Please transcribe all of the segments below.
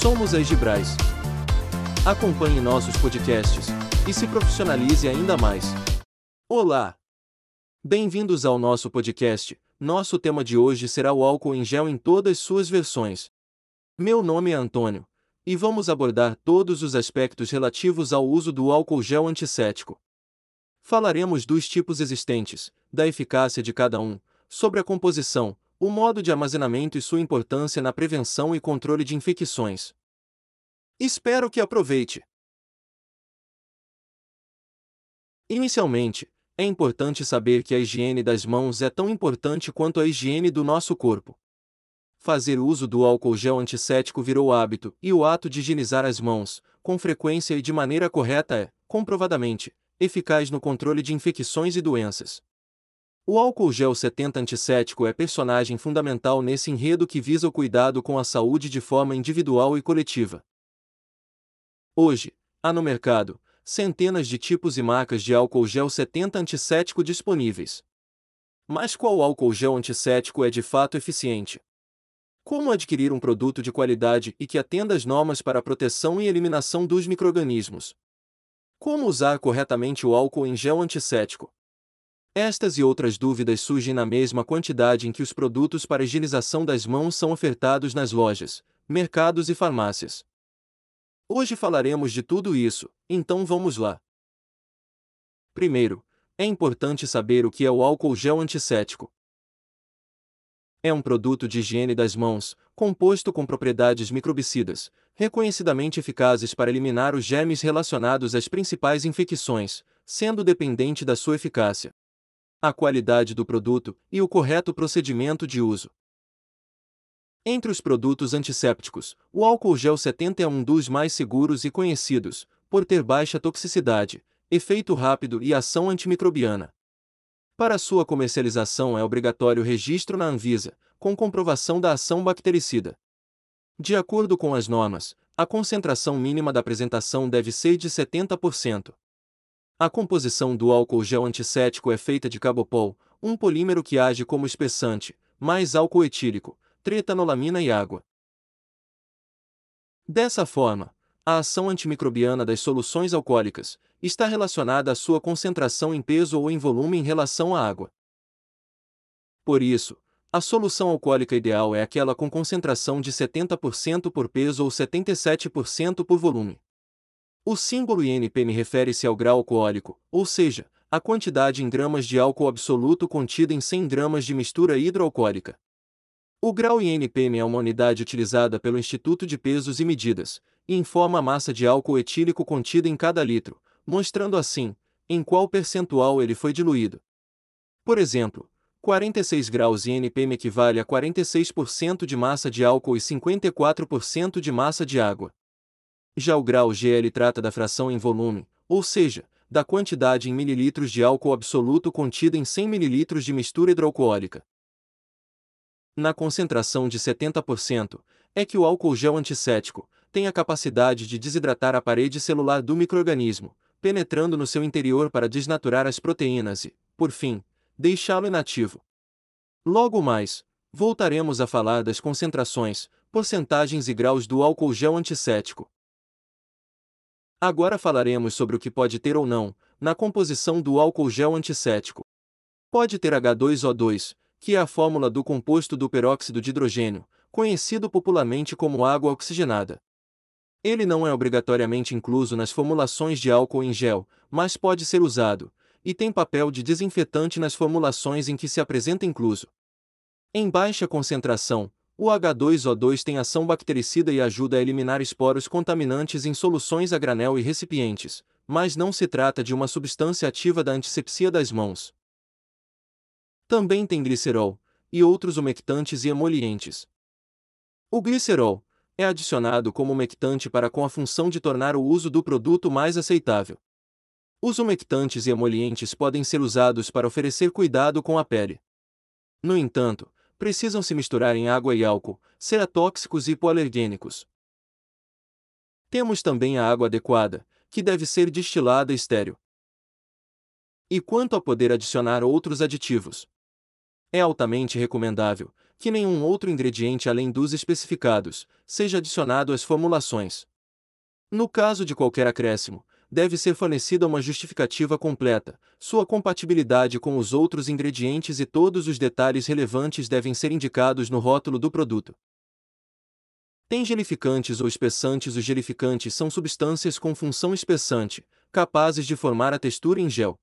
Somos a Egibrais. Acompanhe nossos podcasts e se profissionalize ainda mais. Olá! Bem-vindos ao nosso podcast. Nosso tema de hoje será o álcool em gel em todas suas versões. Meu nome é Antônio e vamos abordar todos os aspectos relativos ao uso do álcool gel antisséptico. Falaremos dos tipos existentes, da eficácia de cada um, sobre a composição, o modo de armazenamento e sua importância na prevenção e controle de infecções. Espero que aproveite! Inicialmente, é importante saber que a higiene das mãos é tão importante quanto a higiene do nosso corpo. Fazer uso do álcool gel antisséptico virou hábito, e o ato de higienizar as mãos, com frequência e de maneira correta é, comprovadamente, eficaz no controle de infecções e doenças. O álcool gel 70 antisséptico é personagem fundamental nesse enredo que visa o cuidado com a saúde de forma individual e coletiva. Hoje, há no mercado centenas de tipos e marcas de álcool gel 70 antisséptico disponíveis. Mas qual álcool gel antisséptico é de fato eficiente? Como adquirir um produto de qualidade e que atenda às normas para a proteção e eliminação dos microrganismos? Como usar corretamente o álcool em gel antisséptico? Estas e outras dúvidas surgem na mesma quantidade em que os produtos para higienização das mãos são ofertados nas lojas, mercados e farmácias. Hoje falaremos de tudo isso, então vamos lá. Primeiro, é importante saber o que é o álcool gel antisséptico é um produto de higiene das mãos, composto com propriedades microbicidas, reconhecidamente eficazes para eliminar os germes relacionados às principais infecções, sendo dependente da sua eficácia, a qualidade do produto e o correto procedimento de uso. Entre os produtos antissépticos, o álcool gel 70 é um dos mais seguros e conhecidos, por ter baixa toxicidade, efeito rápido e ação antimicrobiana. Para sua comercialização é obrigatório registro na Anvisa, com comprovação da ação bactericida. De acordo com as normas, a concentração mínima da apresentação deve ser de 70%. A composição do álcool gel antisséptico é feita de cabopol, um polímero que age como espessante, mais álcool etílico, tretanolamina e água. Dessa forma, a ação antimicrobiana das soluções alcoólicas está relacionada à sua concentração em peso ou em volume em relação à água. Por isso, a solução alcoólica ideal é aquela com concentração de 70% por peso ou 77% por volume. O símbolo INPM refere-se ao grau alcoólico, ou seja, a quantidade em gramas de álcool absoluto contida em 100 gramas de mistura hidroalcoólica. O grau INPM é uma unidade utilizada pelo Instituto de Pesos e Medidas, e informa a massa de álcool etílico contida em cada litro, mostrando assim em qual percentual ele foi diluído. Por exemplo, 46 graus INPM equivale a 46% de massa de álcool e 54% de massa de água. Já o grau GL trata da fração em volume, ou seja, da quantidade em mililitros de álcool absoluto contida em 100 ml de mistura hidroalcoólica. Na concentração de 70%, é que o álcool gel antisséptico, tem a capacidade de desidratar a parede celular do microorganismo, penetrando no seu interior para desnaturar as proteínas e, por fim, deixá-lo inativo. Logo mais, voltaremos a falar das concentrações, porcentagens e graus do álcool gel antisséptico. Agora falaremos sobre o que pode ter ou não, na composição do álcool gel antisséptico. Pode ter H2O2, que é a fórmula do composto do peróxido de hidrogênio, conhecido popularmente como água oxigenada. Ele não é obrigatoriamente incluso nas formulações de álcool em gel, mas pode ser usado, e tem papel de desinfetante nas formulações em que se apresenta incluso. Em baixa concentração, o H2O2 tem ação bactericida e ajuda a eliminar esporos contaminantes em soluções a granel e recipientes, mas não se trata de uma substância ativa da antisepsia das mãos. Também tem glicerol e outros umectantes e emolientes. O glicerol, é adicionado como umectante para com a função de tornar o uso do produto mais aceitável. Os umectantes e emolientes podem ser usados para oferecer cuidado com a pele. No entanto, precisam se misturar em água e álcool, ser atóxicos e hipoalergênicos. Temos também a água adequada, que deve ser destilada e estéril. E quanto a poder adicionar outros aditivos? É altamente recomendável que nenhum outro ingrediente além dos especificados seja adicionado às formulações. No caso de qualquer acréscimo, deve ser fornecida uma justificativa completa, sua compatibilidade com os outros ingredientes e todos os detalhes relevantes devem ser indicados no rótulo do produto. Tem gelificantes ou espessantes Os gelificantes são substâncias com função espessante, capazes de formar a textura em gel.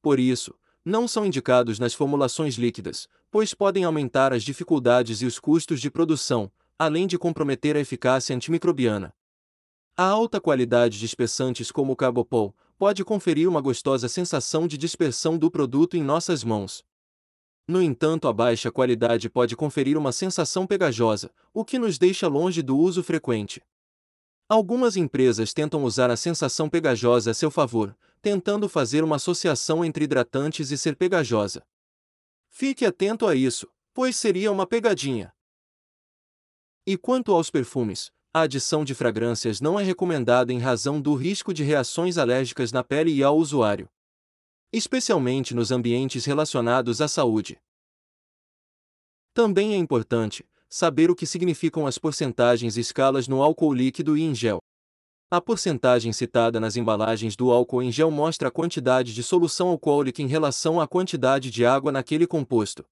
Por isso, não são indicados nas formulações líquidas, pois podem aumentar as dificuldades e os custos de produção, além de comprometer a eficácia antimicrobiana. A alta qualidade de espessantes como o Carbopol pode conferir uma gostosa sensação de dispersão do produto em nossas mãos. No entanto, a baixa qualidade pode conferir uma sensação pegajosa, o que nos deixa longe do uso frequente. Algumas empresas tentam usar a sensação pegajosa a seu favor, tentando fazer uma associação entre hidratantes e ser pegajosa. Fique atento a isso, pois seria uma pegadinha. E quanto aos perfumes, a adição de fragrâncias não é recomendada em razão do risco de reações alérgicas na pele e ao usuário especialmente nos ambientes relacionados à saúde. Também é importante saber o que significam as porcentagens e escalas no álcool líquido e em gel. A porcentagem citada nas embalagens do álcool em gel mostra a quantidade de solução alcoólica em relação à quantidade de água naquele composto.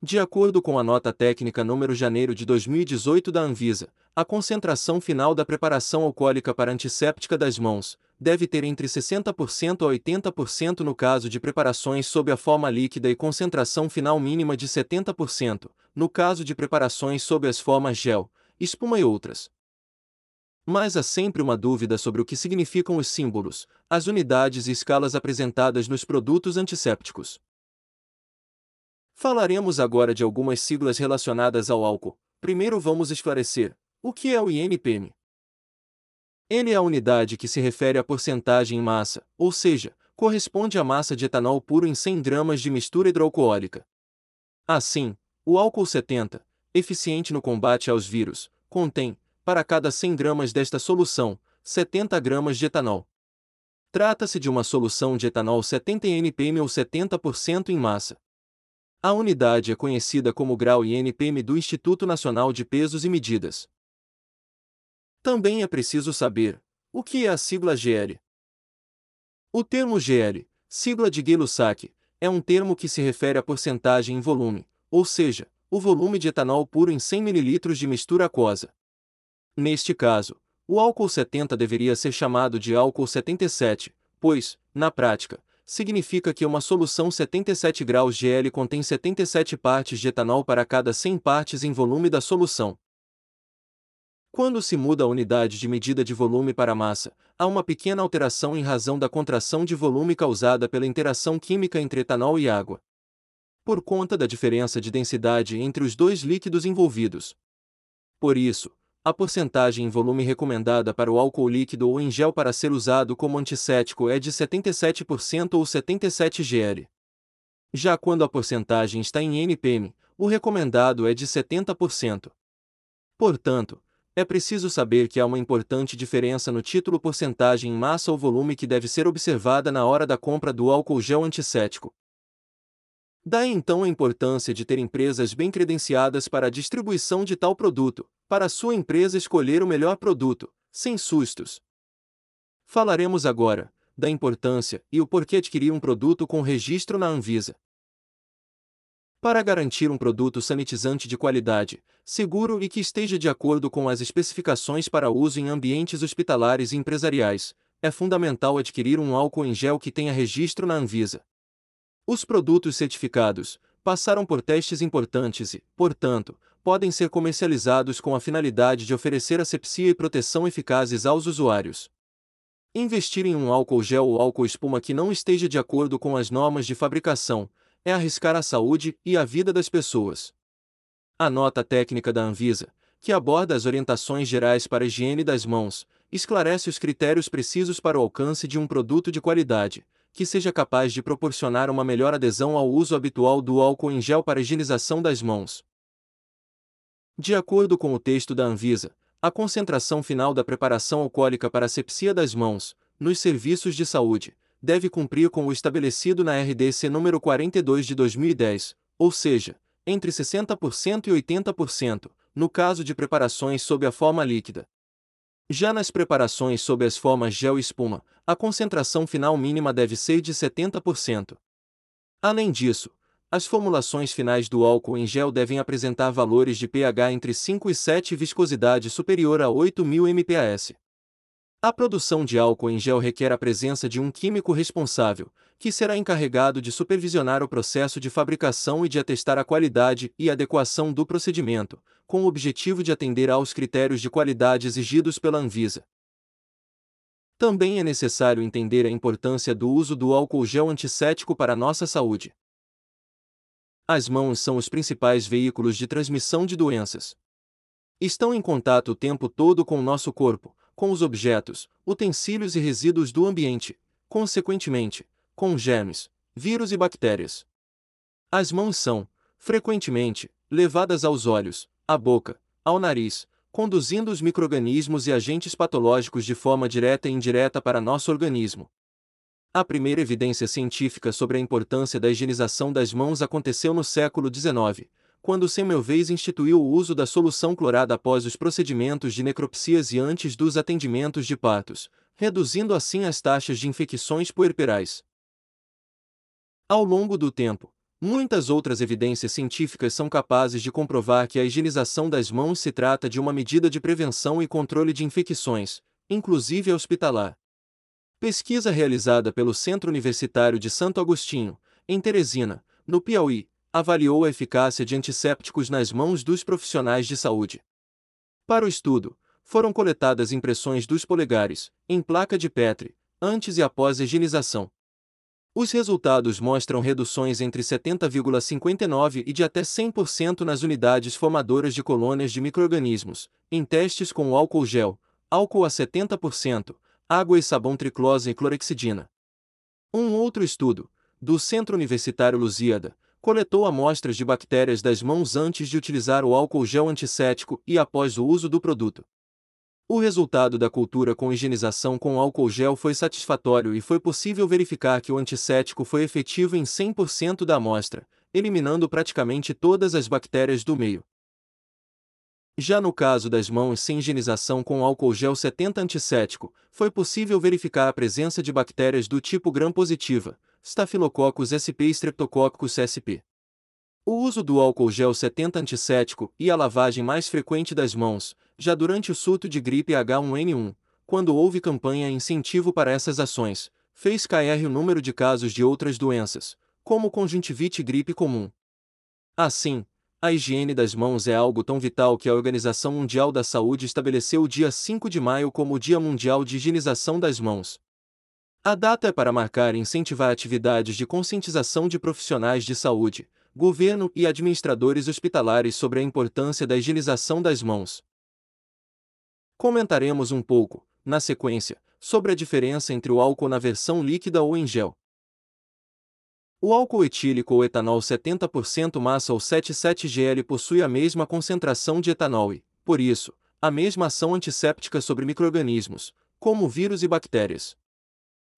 De acordo com a nota técnica número janeiro de 2018 da Anvisa, a concentração final da preparação alcoólica para antisséptica das mãos deve ter entre 60% a 80% no caso de preparações sob a forma líquida e concentração final mínima de 70%, no caso de preparações sob as formas gel, espuma e outras. Mas há sempre uma dúvida sobre o que significam os símbolos, as unidades e escalas apresentadas nos produtos antissépticos. Falaremos agora de algumas siglas relacionadas ao álcool. Primeiro vamos esclarecer o que é o INPM. Ele é a unidade que se refere à porcentagem em massa, ou seja, corresponde à massa de etanol puro em 100 gramas de mistura hidroalcoólica. Assim, o álcool 70, eficiente no combate aos vírus, contém, para cada 100 gramas desta solução, 70 gramas de etanol. Trata-se de uma solução de etanol 70 NPM ou 70% em massa. A unidade é conhecida como grau INPM do Instituto Nacional de Pesos e Medidas. Também é preciso saber o que é a sigla GL. O termo GL, sigla de Gay-Lussac, é um termo que se refere à porcentagem em volume, ou seja, o volume de etanol puro em 100 ml de mistura aquosa. Neste caso, o álcool 70 deveria ser chamado de álcool 77, pois, na prática, significa que uma solução 77 graus GL contém 77 partes de etanol para cada 100 partes em volume da solução. Quando se muda a unidade de medida de volume para massa, há uma pequena alteração em razão da contração de volume causada pela interação química entre etanol e água. Por conta da diferença de densidade entre os dois líquidos envolvidos. Por isso, a porcentagem em volume recomendada para o álcool líquido ou em gel para ser usado como antisséptico é de 77% ou 77 gl. Já quando a porcentagem está em NPM, o recomendado é de 70%. Portanto, é preciso saber que há uma importante diferença no título porcentagem em massa ou volume que deve ser observada na hora da compra do álcool gel antisséptico. Daí então a importância de ter empresas bem credenciadas para a distribuição de tal produto, para sua empresa escolher o melhor produto, sem sustos. Falaremos agora da importância e o porquê adquirir um produto com registro na Anvisa. Para garantir um produto sanitizante de qualidade, seguro e que esteja de acordo com as especificações para uso em ambientes hospitalares e empresariais, é fundamental adquirir um álcool em gel que tenha registro na Anvisa. Os produtos certificados passaram por testes importantes e, portanto, podem ser comercializados com a finalidade de oferecer asepsia e proteção eficazes aos usuários. Investir em um álcool gel ou álcool espuma que não esteja de acordo com as normas de fabricação é arriscar a saúde e a vida das pessoas. A nota técnica da Anvisa, que aborda as orientações gerais para a higiene das mãos, esclarece os critérios precisos para o alcance de um produto de qualidade, que seja capaz de proporcionar uma melhor adesão ao uso habitual do álcool em gel para higienização das mãos. De acordo com o texto da Anvisa, a concentração final da preparação alcoólica para asepsia das mãos, nos serviços de saúde, deve cumprir com o estabelecido na RDC número 42 de 2010, ou seja, entre 60% e 80%, no caso de preparações sob a forma líquida. Já nas preparações sob as formas gel e espuma, a concentração final mínima deve ser de 70%. Além disso, as formulações finais do álcool em gel devem apresentar valores de pH entre 5 e 7 e viscosidade superior a 8000 mPa. A produção de álcool em gel requer a presença de um químico responsável, que será encarregado de supervisionar o processo de fabricação e de atestar a qualidade e adequação do procedimento, com o objetivo de atender aos critérios de qualidade exigidos pela Anvisa. Também é necessário entender a importância do uso do álcool gel antisséptico para a nossa saúde. As mãos são os principais veículos de transmissão de doenças. Estão em contato o tempo todo com o nosso corpo, com os objetos, utensílios e resíduos do ambiente, consequentemente, com germes, vírus e bactérias. As mãos são, frequentemente, levadas aos olhos, à boca, ao nariz, conduzindo os microrganismos e agentes patológicos de forma direta e indireta para nosso organismo, a primeira evidência científica sobre a importância da higienização das mãos aconteceu no século XIX, quando Semmelweis instituiu o uso da solução clorada após os procedimentos de necropsias e antes dos atendimentos de partos, reduzindo assim as taxas de infecções puerperais. Ao longo do tempo, muitas outras evidências científicas são capazes de comprovar que a higienização das mãos se trata de uma medida de prevenção e controle de infecções, inclusive hospitalar. Pesquisa realizada pelo Centro Universitário de Santo Agostinho, em Teresina, no Piauí, avaliou a eficácia de antissépticos nas mãos dos profissionais de saúde. Para o estudo, foram coletadas impressões dos polegares, em placa de Petri, antes e após a higienização. Os resultados mostram reduções entre 70,59% e de até 100% nas unidades formadoras de colônias de microrganismos, em testes com álcool gel, álcool a 70%, água e sabão triclosa e clorexidina. Um outro estudo, do Centro Universitário Lusíada, coletou amostras de bactérias das mãos antes de utilizar o álcool gel antisséptico e após o uso do produto. O resultado da cultura com higienização com álcool gel foi satisfatório e foi possível verificar que o antisséptico foi efetivo em 100% da amostra, eliminando praticamente todas as bactérias do meio. Já no caso das mãos sem higienização com álcool gel 70 antisséptico, foi possível verificar a presença de bactérias do tipo gram-positiva, Staphylococcus sp e Streptococcus sp. O uso do álcool gel 70 antisséptico e a lavagem mais frequente das mãos, já durante o surto de gripe H1N1, quando houve campanha incentivo para essas ações, fez cair o número de casos de outras doenças, como conjuntivite e gripe comum. Assim, a higiene das mãos é algo tão vital que a Organização Mundial da Saúde estabeleceu o dia 5 de maio como o Dia Mundial de Higienização das Mãos. A data é para marcar e incentivar atividades de conscientização de profissionais de saúde, governo e administradores hospitalares sobre a importância da higienização das mãos. Comentaremos um pouco, na sequência, sobre a diferença entre o álcool na versão líquida ou em gel. O álcool etílico ou etanol 70% massa ou 77GL possui a mesma concentração de etanol e, por isso, a mesma ação antisséptica sobre microrganismos, como vírus e bactérias.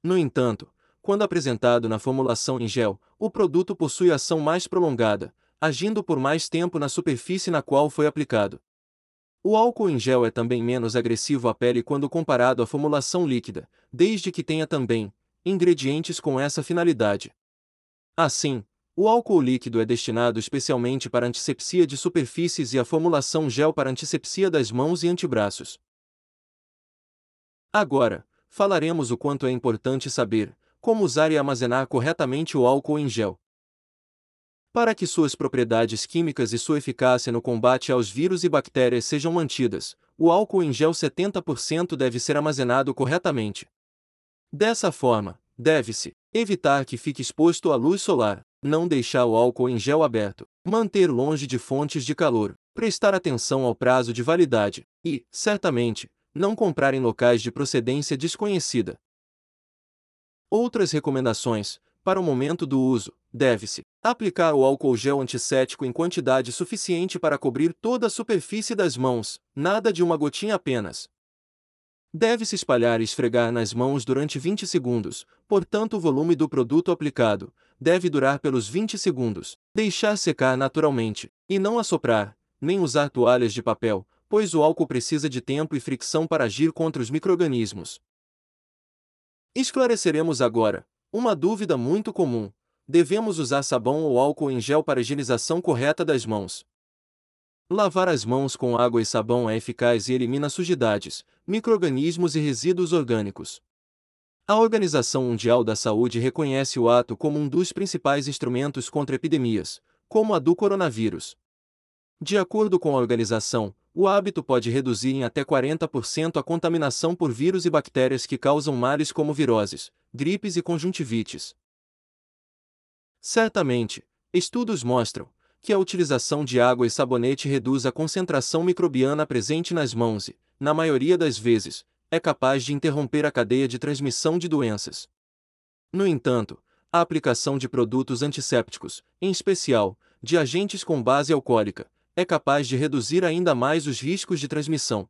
No entanto, quando apresentado na formulação em gel, o produto possui ação mais prolongada, agindo por mais tempo na superfície na qual foi aplicado. O álcool em gel é também menos agressivo à pele quando comparado à formulação líquida, desde que tenha também ingredientes com essa finalidade. Assim, o álcool líquido é destinado especialmente para antisepsia de superfícies e a formulação gel para antisepsia das mãos e antebraços. Agora, falaremos o quanto é importante saber como usar e armazenar corretamente o álcool em gel. Para que suas propriedades químicas e sua eficácia no combate aos vírus e bactérias sejam mantidas, o álcool em gel 70% deve ser armazenado corretamente. Dessa forma, deve-se Evitar que fique exposto à luz solar, não deixar o álcool em gel aberto, manter longe de fontes de calor, prestar atenção ao prazo de validade e, certamente, não comprar em locais de procedência desconhecida. Outras recomendações: para o momento do uso, deve-se aplicar o álcool gel antisséptico em quantidade suficiente para cobrir toda a superfície das mãos, nada de uma gotinha apenas. Deve-se espalhar e esfregar nas mãos durante 20 segundos, portanto o volume do produto aplicado deve durar pelos 20 segundos, deixar secar naturalmente, e não assoprar, nem usar toalhas de papel, pois o álcool precisa de tempo e fricção para agir contra os microrganismos. Esclareceremos agora uma dúvida muito comum: devemos usar sabão ou álcool em gel para higienização correta das mãos? Lavar as mãos com água e sabão é eficaz e elimina sujidades, microrganismos e resíduos orgânicos. A Organização Mundial da Saúde reconhece o ato como um dos principais instrumentos contra epidemias, como a do coronavírus. De acordo com a organização, o hábito pode reduzir em até 40% a contaminação por vírus e bactérias que causam males como viroses, gripes e conjuntivites. Certamente, estudos mostram que a utilização de água e sabonete reduz a concentração microbiana presente nas mãos e, na maioria das vezes, é capaz de interromper a cadeia de transmissão de doenças. No entanto, a aplicação de produtos antissépticos, em especial, de agentes com base alcoólica, é capaz de reduzir ainda mais os riscos de transmissão.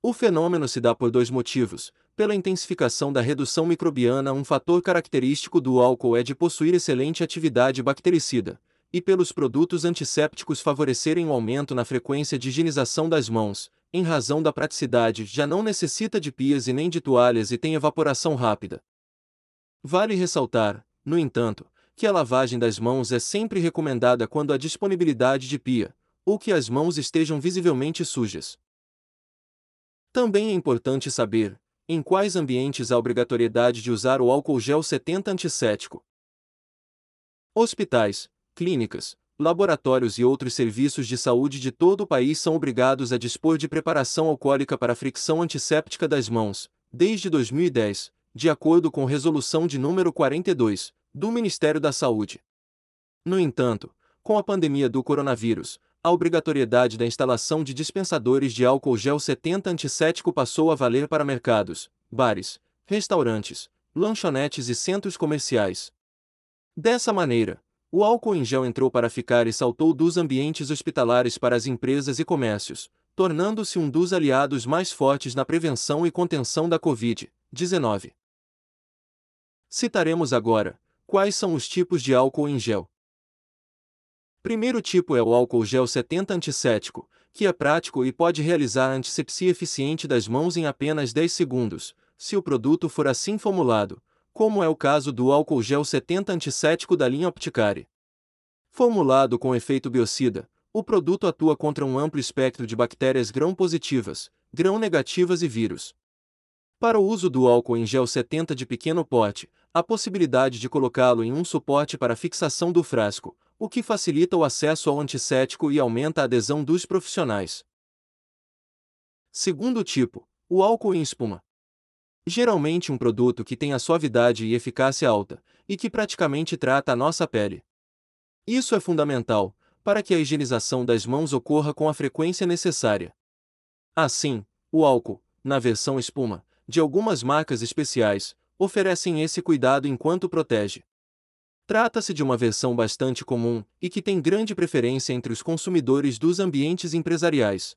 O fenômeno se dá por dois motivos. Pela intensificação da redução microbiana, um fator característico do álcool é de possuir excelente atividade bactericida, e pelos produtos antissépticos favorecerem o aumento na frequência de higienização das mãos, em razão da praticidade, já não necessita de pias e nem de toalhas e tem evaporação rápida. Vale ressaltar, no entanto, que a lavagem das mãos é sempre recomendada quando há disponibilidade de pia, ou que as mãos estejam visivelmente sujas. Também é importante saber em quais ambientes há obrigatoriedade de usar o álcool gel 70 antisséptico. Hospitais, clínicas, laboratórios e outros serviços de saúde de todo o país são obrigados a dispor de preparação alcoólica para fricção antisséptica das mãos, desde 2010, de acordo com resolução de número 42 do Ministério da Saúde. No entanto, com a pandemia do coronavírus, a obrigatoriedade da instalação de dispensadores de álcool gel 70 antisséptico passou a valer para mercados, bares, restaurantes, lanchonetes e centros comerciais. Dessa maneira, o álcool em gel entrou para ficar e saltou dos ambientes hospitalares para as empresas e comércios, tornando-se um dos aliados mais fortes na prevenção e contenção da Covid-19. Citaremos agora quais são os tipos de álcool em gel. Primeiro tipo é o álcool gel 70 antisséptico, que é prático e pode realizar a antisepsia eficiente das mãos em apenas 10 segundos, se o produto for assim formulado, como é o caso do álcool gel 70 antisséptico da linha Opticare. Formulado com efeito biocida, o produto atua contra um amplo espectro de bactérias grão-positivas, grão-negativas e vírus. Para o uso do álcool em gel 70 de pequeno porte, a possibilidade de colocá-lo em um suporte para fixação do frasco, o que facilita o acesso ao antisséptico e aumenta a adesão dos profissionais. Segundo tipo, o álcool em espuma. Geralmente um produto que tem a suavidade e eficácia alta, e que praticamente trata a nossa pele. Isso é fundamental, para que a higienização das mãos ocorra com a frequência necessária. Assim, o álcool, na versão espuma, de algumas marcas especiais, oferecem esse cuidado enquanto protege. Trata-se de uma versão bastante comum e que tem grande preferência entre os consumidores dos ambientes empresariais.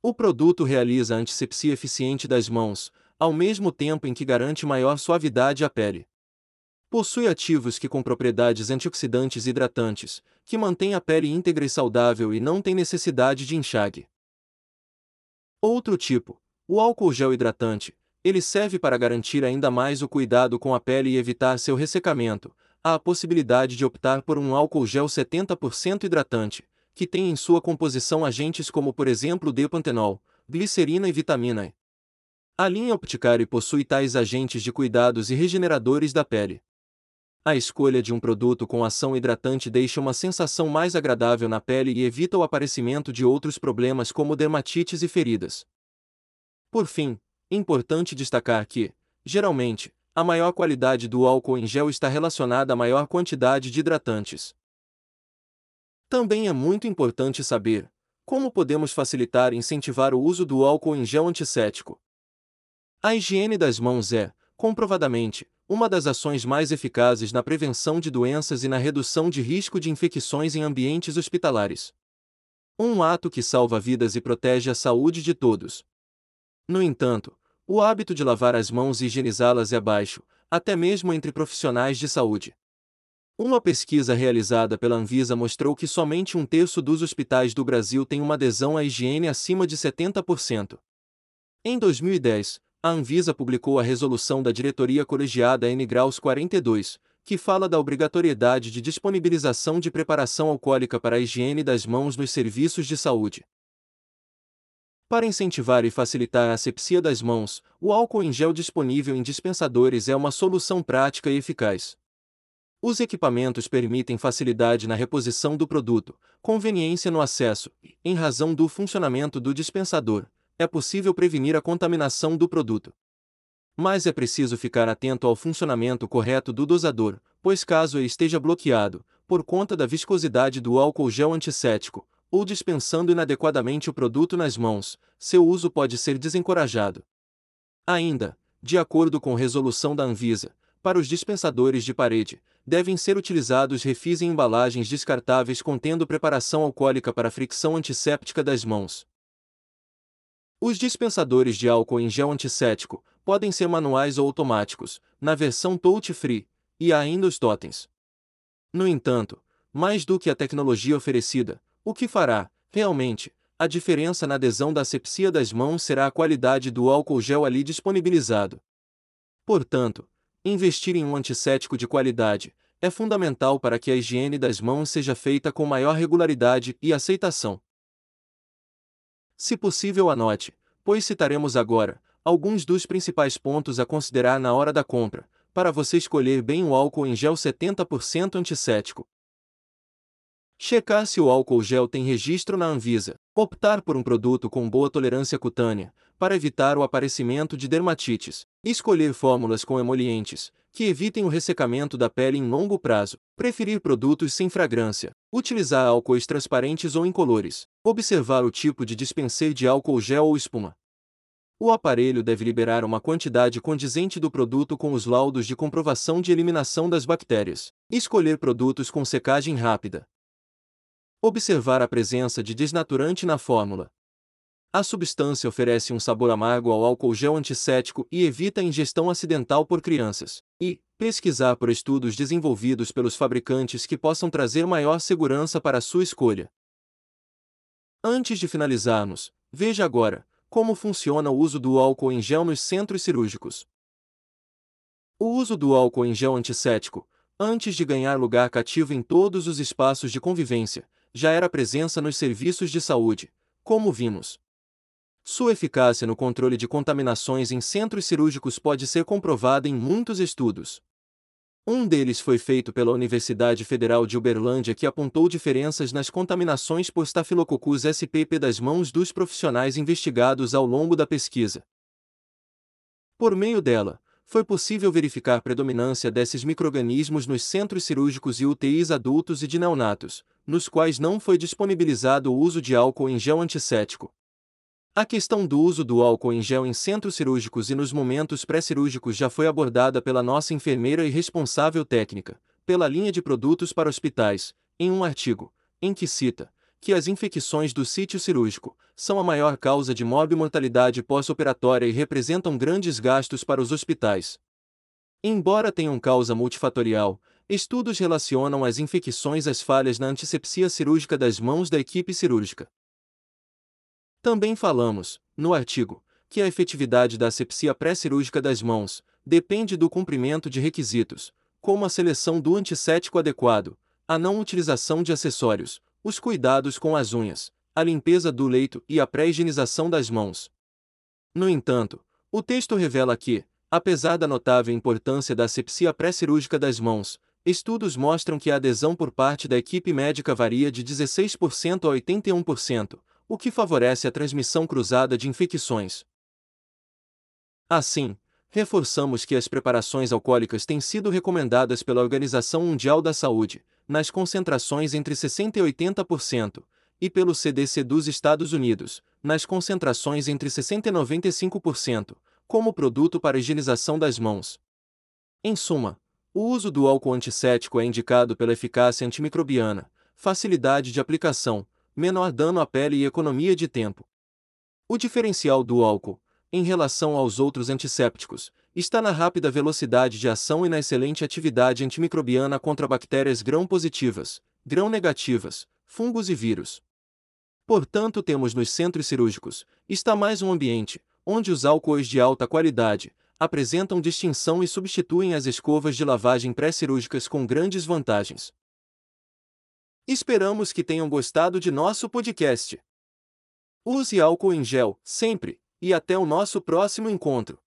O produto realiza a antisepsia eficiente das mãos, ao mesmo tempo em que garante maior suavidade à pele. Possui ativos que com propriedades antioxidantes e hidratantes, que mantêm a pele íntegra e saudável e não tem necessidade de enxague. Outro tipo, o álcool gel hidratante, ele serve para garantir ainda mais o cuidado com a pele e evitar seu ressecamento. Há a possibilidade de optar por um álcool gel 70% hidratante, que tem em sua composição agentes como por exemplo depantenol, glicerina e vitamina E. A linha Opticare possui tais agentes de cuidados e regeneradores da pele. A escolha de um produto com ação hidratante deixa uma sensação mais agradável na pele e evita o aparecimento de outros problemas como dermatites e feridas. Por fim, importante destacar que, geralmente, a maior qualidade do álcool em gel está relacionada à maior quantidade de hidratantes. Também é muito importante saber como podemos facilitar e incentivar o uso do álcool em gel antisséptico. A higiene das mãos é, comprovadamente, uma das ações mais eficazes na prevenção de doenças e na redução de risco de infecções em ambientes hospitalares. Um ato que salva vidas e protege a saúde de todos. No entanto, o hábito de lavar as mãos e higienizá-las é baixo, até mesmo entre profissionais de saúde. Uma pesquisa realizada pela Anvisa mostrou que somente um terço dos hospitais do Brasil tem uma adesão à higiene acima de 70%. Em 2010, a Anvisa publicou a resolução da diretoria colegiada N Graus 42, que fala da obrigatoriedade de disponibilização de preparação alcoólica para a higiene das mãos nos serviços de saúde. Para incentivar e facilitar a asepsia das mãos, o álcool em gel disponível em dispensadores é uma solução prática e eficaz. Os equipamentos permitem facilidade na reposição do produto, conveniência no acesso em razão do funcionamento do dispensador, é possível prevenir a contaminação do produto. Mas é preciso ficar atento ao funcionamento correto do dosador, pois caso ele esteja bloqueado, por conta da viscosidade do álcool gel antisséptico, ou dispensando inadequadamente o produto nas mãos, seu uso pode ser desencorajado. Ainda, de acordo com resolução da Anvisa, para os dispensadores de parede, devem ser utilizados refis em embalagens descartáveis contendo preparação alcoólica para fricção antisséptica das mãos. Os dispensadores de álcool em gel antisséptico podem ser manuais ou automáticos, na versão touch free, e há ainda os totens. No entanto, mais do que a tecnologia oferecida, o que fará, realmente, a diferença na adesão da asepsia das mãos será a qualidade do álcool gel ali disponibilizado. Portanto, Investir em um antisséptico de qualidade é fundamental para que a higiene das mãos seja feita com maior regularidade e aceitação. Se possível, anote, pois citaremos agora alguns dos principais pontos a considerar na hora da compra, para você escolher bem o álcool em gel 70% antisséptico. Checar se o álcool gel tem registro na Anvisa. Optar por um produto com boa tolerância cutânea, para evitar o aparecimento de dermatites. Escolher fórmulas com emolientes, que evitem o ressecamento da pele em longo prazo. Preferir produtos sem fragrância. Utilizar álcoois transparentes ou incolores. Observar o tipo de dispenser de álcool gel ou espuma. O aparelho deve liberar uma quantidade condizente do produto com os laudos de comprovação de eliminação das bactérias. Escolher produtos com secagem rápida. Observar a presença de desnaturante na fórmula. A substância oferece um sabor amargo ao álcool gel antisséptico e evita a ingestão acidental por crianças. E, pesquisar por estudos desenvolvidos pelos fabricantes que possam trazer maior segurança para sua escolha. Antes de finalizarmos, veja agora como funciona o uso do álcool em gel nos centros cirúrgicos. O uso do álcool em gel antisséptico, antes de ganhar lugar cativo em todos os espaços de convivência, já era presença nos serviços de saúde, como vimos. Sua eficácia no controle de contaminações em centros cirúrgicos pode ser comprovada em muitos estudos. Um deles foi feito pela Universidade Federal de Uberlândia que apontou diferenças nas contaminações por Staphylococcus spp das mãos dos profissionais investigados ao longo da pesquisa. Por meio dela, foi possível verificar predominância desses microrganismos nos centros cirúrgicos e UTIs adultos e de neonatos, nos quais não foi disponibilizado o uso de álcool em gel antisséptico. A questão do uso do álcool em gel em centros cirúrgicos e nos momentos pré-cirúrgicos já foi abordada pela nossa enfermeira e responsável técnica, pela linha de produtos para hospitais, em um artigo, em que cita que as infecções do sítio cirúrgico são a maior causa de mortalidade pós-operatória e representam grandes gastos para os hospitais. Embora tenham causa multifatorial, estudos relacionam as infecções às falhas na antisepsia cirúrgica das mãos da equipe cirúrgica. Também falamos, no artigo, que a efetividade da asepsia pré-cirúrgica das mãos depende do cumprimento de requisitos, como a seleção do antisséptico adequado, a não utilização de acessórios, os cuidados com as unhas, a limpeza do leito e a pré-higienização das mãos. No entanto, o texto revela que, apesar da notável importância da asepsia pré-cirúrgica das mãos, estudos mostram que a adesão por parte da equipe médica varia de 16% a 81%, o que favorece a transmissão cruzada de infecções. Assim, reforçamos que as preparações alcoólicas têm sido recomendadas pela Organização Mundial da Saúde, nas concentrações entre 60% e 80%, e pelo CDC dos Estados Unidos, nas concentrações entre 60% e 95%, como produto para higienização das mãos. Em suma, o uso do álcool antisséptico é indicado pela eficácia antimicrobiana, facilidade de aplicação, menor dano à pele e economia de tempo. O diferencial do álcool, em relação aos outros antissépticos, está na rápida velocidade de ação e na excelente atividade antimicrobiana contra bactérias grão-positivas, grão-negativas, fungos e vírus. Portanto, temos nos centros cirúrgicos, está mais um ambiente, onde os álcoois de alta qualidade, apresentam distinção e substituem as escovas de lavagem pré-cirúrgicas com grandes vantagens. Esperamos que tenham gostado de nosso podcast. Use álcool em gel, sempre, e até o nosso próximo encontro.